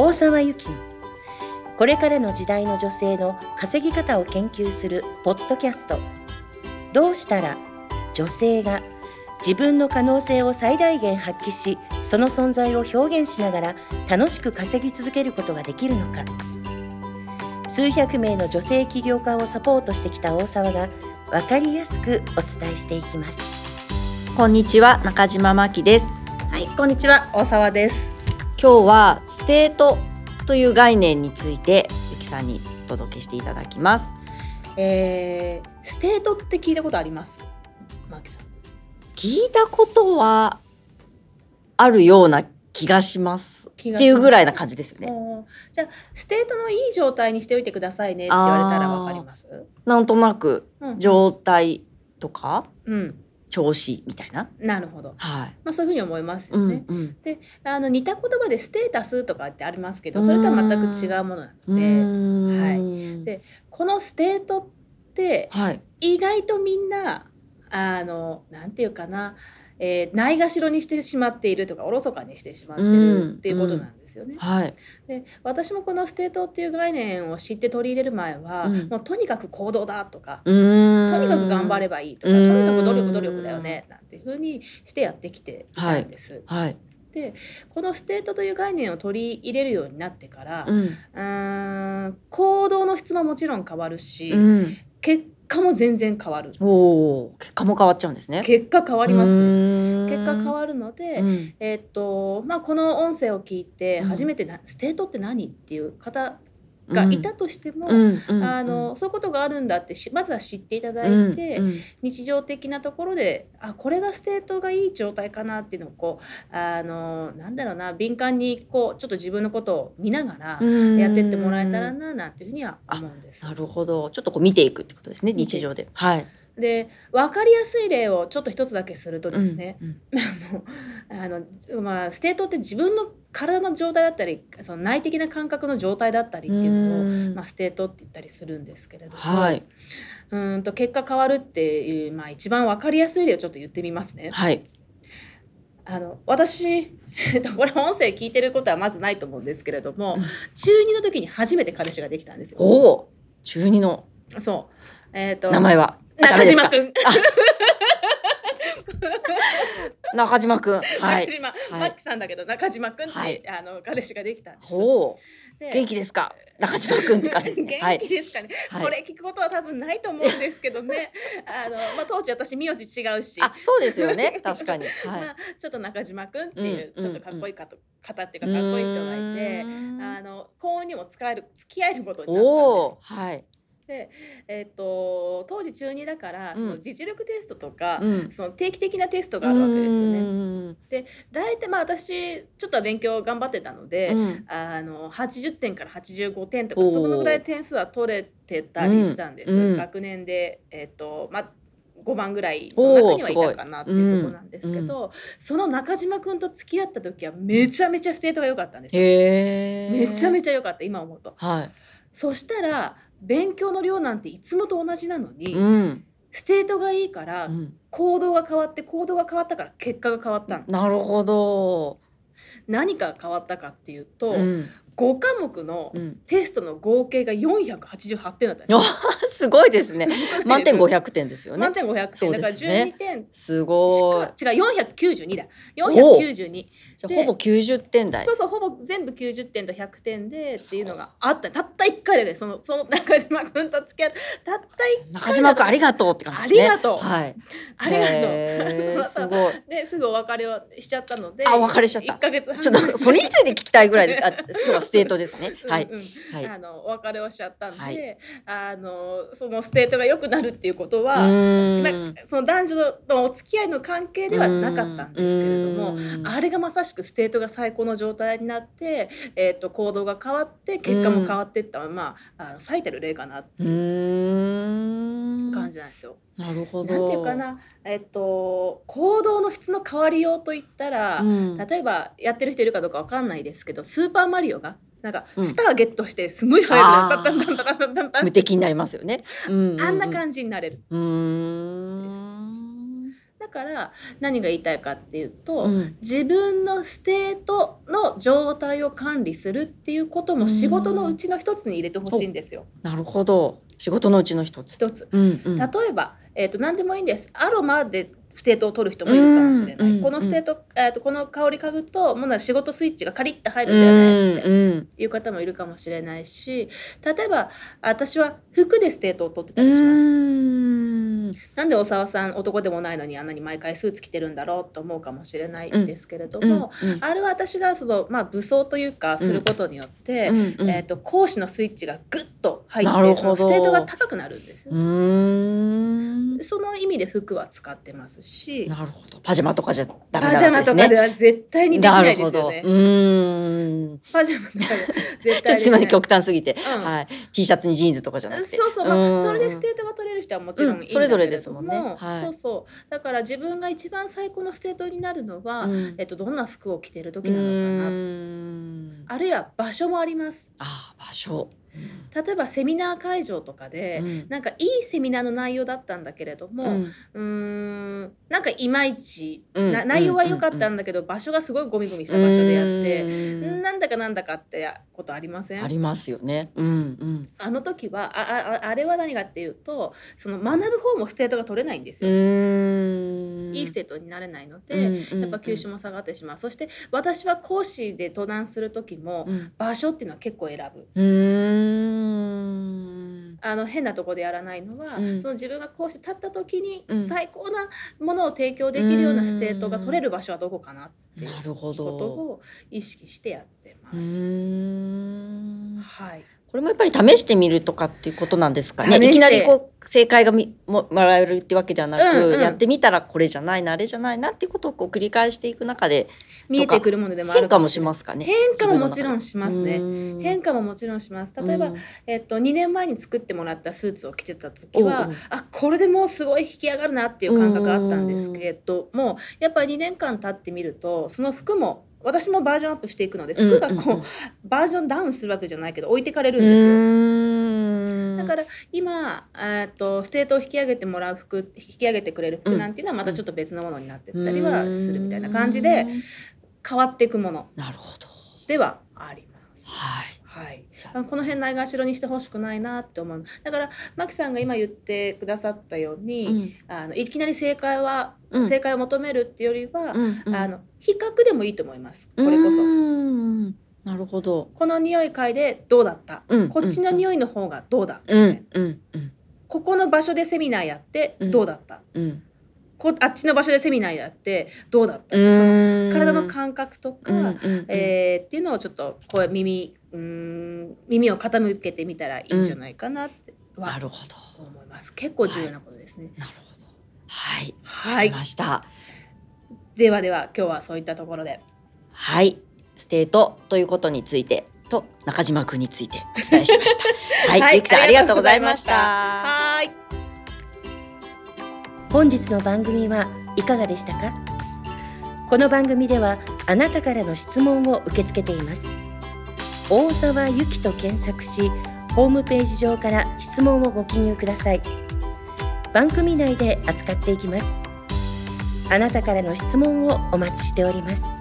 大沢由紀のこれからの時代の女性の稼ぎ方を研究するポッドキャスト。どうしたら女性が自分の可能性を最大限発揮しその存在を表現しながら楽しく稼ぎ続けることができるのか。数百名の女性起業家をサポートしてきた大沢が分かりやすくお伝えしていきます。こんにちは中島真希です。はい、こんにちは、大沢です。今日はステートという概念についてゆきさんにお届けしていただきます。えー、ステートって聞いたことあります？マキさん。聞いたことはあるような気がします。っていうぐらいな感じですよね。じゃあ、ステートのいい状態にしておいてくださいねって言われたらわかります？なんとなくうん。状態とか？うん、調子みたいな。なるほど。はい。まあ、そういうふうに思いますようんね。うん。あの似た言葉でステータスとかってありますけど、それとは全く違うものなうので、ーん。でこのステートってはい。意外とみんなあのなんていうかな、えーないがしろにしてしまっているとかおろそかにしてしまってるっていうことなんですよね。はい。で私もこのステートっていう概念を知って取り入れる前は、うん。もうとにかく行動だとか、うーん。とにかく頑張ればいいとか、うん。とにかく努力努力だよねなんていうふうにしてやってきていたんです。はい。でこのステートという概念を取り入れるようになってから、うん。行動の質ももちろん変わるし、うん。結果も全然変わる。おお結果も変わっちゃうんですね。結果変わりますね。ね結果変わるので、うん。えーっとまあ、この音声を聞いてうん。初めてな、ステートって何？っていう方がいたとしても、うんうんあのそういうことがあるんだってしまずは知っていただうんいて、うん日常的なところであこれがステートがいい状態かなっていうのをこうあのなんだろうな敏感にこうちょっと自分のことを見ながらうん。やってってもらえたらななんていうふうには思うんです。なるほど。ちょっとこう見ていくってことですね日常で。はい。で分かりやすい例をちょっと一つだけするとですね、うん。あのあの、まあ、ステートって自分の体の状態だったりその内的な感覚の状態だったりっていうのを、うん。まあ、ステートって言ったりするんですけれども、はい。うーんと結果変わるっていう、まあ、一番分かりやすい例をちょっと言ってみますね。はい。あの私えっとこれ音声聞いてることはまずないと思うんですけれども、うん。中2の時に初めて彼氏ができたんですよ。おお中二の。そう。えっ、と名前は？中島くん。中島くんはい。中島、はい。マッキさんだけど中島くんって、はい。あの彼氏ができたんです。おおで元気ですか？中島くんって感じですね。は 元気いですかね、はい。これ聞くことは多分ないと思うんですけどね。あの、まあ、当時私名字違うし。あそうですよね。確かに。はい。まあ、ちょっと中島くんっていう、うんちょっとかっこいいかと方っていうかかっこいい人がいて。あの幸運にも使える付き合えることになったんおでおはい。す。で、えっと当時中2だから、そのうん実力テストとか、うん。その定期的なテストがあるわけですようね。ん大体まあ私ちょっとは勉強頑張ってたので、うん。あの80点から85点とかそのぐらい点数は取れてたりしたんです、学年で、えっとまあ、5番ぐらいの中にはいたかなっていうところなんですけど、その中島君と付き合った時はめちゃめちゃステートが良かったんですよ。へえめちゃめちちゃ良かった今思うと。ゃはい。そしたら勉強の量なんていつもと同じなのに、うん。ステートがいいからうん。行動が変わって行動が変わったから結果が変わったの。なるほど。何が変わったかっていうと、うん5科目のうん。テストの合計が488点だったんですあよ。すごいですね。満点500点ですよね。満点500そう点。だからですね。12点。すしごい。か違う492だ。492じゃほぼ90点台。そうそうほぼ全部90点と100点でっていうのがあった。たった1回でねそのその中島君と付き合って。たった1回中島君ありがとうって感じですね。ありがとう。はい。ありがとう。すごい。ですぐお別れをしちゃったので。あお別れしちゃった。1ヶ月半ちょっとそれについて聞きたいぐらいですあ今日はステートですね。はい。はい。あのお別れをしちゃったんで、はい。あのそのステートが良くなるっていうことうは、その男女のお付き合いの関係ではなかったんですけれどもあれがまさしくステートが最高の状態になって、えー、と行動が変わって結果も変わっていった、まあ、あの最たる例かなってういう感じなんですよ。なるほど。なんていうかな、えっと、行の変わりようといったら、うん。例えばやってる人いるかどうかわかんないですけどスーパーマリオがなんかうん。スターゲットしてすごい速あーくなる、パンパンパンパンパンパンパン無敵になりますよね。うんうんうん。あんな感じになれる。だから何が言いたいかっていうと、うん。自分のステートの状態を管理するっていうことも仕事のうちの一つに入れてほしいんですよ。なるほど。仕事のうちの一つ。一つ。うんうん。例えば、えー、と何でもいいんです。アロマでステートを取る人もいるかもしれない、このステート、えー、とこの香り嗅ぐともう仕事スイッチがカリッと入るんだよねってうんいう方もいるかもしれないし例えば私は服でステートを取ってたうりします。んなんで大沢さん男でもないのにあんなに毎回スーツ着てるんだろうと思うかもしれないんですけれども、うんうんあれは私がその、まあ、武装というかすることによって、うんうんえー、と講師のスイッチがグッと入ってそのステートが高くなるんですよ。うーん。その意味で服は使ってますしなるほど。パジャマとかじゃダメパなジャマとかではは絶対にできないですよね。う。ーん。パジャマとかでは絶対 ちょっとすみません極端すぎて、うん。はい。T シャツにジーンズとかじゃなくて。そうそう、まあ、ん。それでステートが取れる人はもちろんいいんだけれども、うん。それぞれですもんね。はい。そうそう。だから自分が一番最高のステートになるのは、うん。えっと、どんな服を着てる時なのかな、あるいは場所もあります。あ場所、例えばセミナー会場とかで、うん。なんかいいセミナーの内容だったんだけれども、うん。うーんなんかいまいち、うん。な内容は良かったんだけど、場所がすごいゴミゴミした場所でやって、うん。なんだかなんだかってことありませんありますよね。うんうん。あの時はああああれは何かっていうとその学ぶ方もステートが取れないんですよ。いいステートになれないので、やっぱ吸収も下がってしまう。そして私は講師で登壇する時も、うん。場所っていうのは結構選ぶ。うーん。あの変なとこでやらないのは、うん。その自分が講師立った時にうん。最高なものを提供できるようなステートが取れる場所はどこかなっていうことど。を意識してやってうます。はい、これもやっぱり試してみるとかっていうことなんですかね。いきなりこう正解がみももらえるってわけじゃなく、うんうんやってみたらこれじゃないなあれじゃないなっていうことをこう繰り返していく中で見えてくるものでもある変化もしますかね。変化ももちろんしますね。ね変化ももちろんします。例えば、うんえっと、2年前に作ってもらったスーツを着てた時はあこれでもうすごい引き上がるなっていう感覚があったんですけれどもやっぱり2年間経ってみるとその服も私もバージョンアップしていくので服がこう、バージョンダウンするわけじゃないけど置いてかれるうんですよ。だから今えーっとステートを引き上げてもらう服引き上げてくれる服なんていうのはまたちょっと別のものになってったりはするみたいな感じでうん変わっていくものなるほど。ではあります。はい。はい。この辺ないがしろにしてほしくないなって思う。だからマキさんが今言ってくださったように、うん。あのいきなり正解は、うん。正解を求めるっていうよりは、うんうん。あの比較でもいいと思います。これこそ。うん。なるほど。この匂い嗅いでどうだった、うんこっちの匂いの方がどうだ、うんうんうん。ここの場所でセミナーやってどうだった、うん。こあっちの場所でセミナーやってどうだった、その体の感覚とか、えーっていうのをちょっとこう耳うーん耳を傾けてみたらいいんじゃないかなってはなるほど。思います。結構重要なことですね。なるほど。はい。はい。ました。ではでは今日はそういったところで。はい。ステートということについてと中島君についてお伝えしました。はい。ゆきさんありがとうございました。はーい。本日の番組はいかがでしたか？この番組ではあなたからの質問を受け付けています大沢ゆきと検索しホームページ上から質問をご記入ください。番組内で扱っていきます。あなたからの質問をお待ちしております。